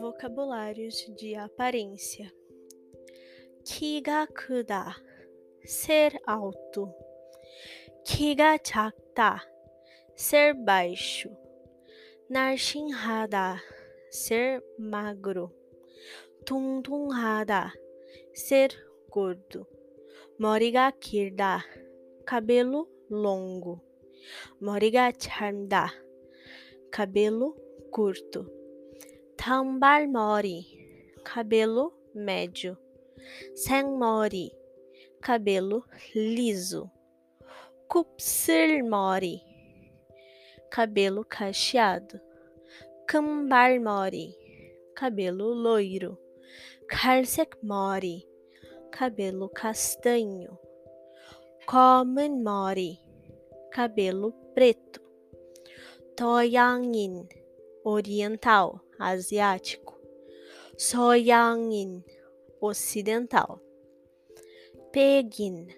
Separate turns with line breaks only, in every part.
Vocabulários de aparência. Kiga kuda, ser alto. Kiga chakta, ser baixo. Narshinhada, ser magro. Tuntunhada, ser gordo. Moriga kirda, cabelo longo. Moriga charmda, cabelo curto. Tambal mori, cabelo médio. Mori, cabelo liso. mori, cabelo cacheado. mori, cabelo loiro. mori, cabelo castanho. mori, cabelo preto. Toyangin, oriental asiático, Soyangin, ocidental, Pegin,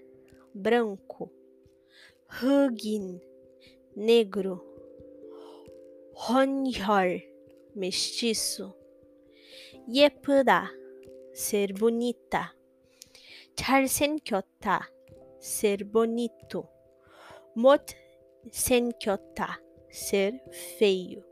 branco, Hugin, negro, Honhyol, mestiço, Yepuda, ser bonita, Charsenkyota, ser bonito, Mot senkyota, ser feio.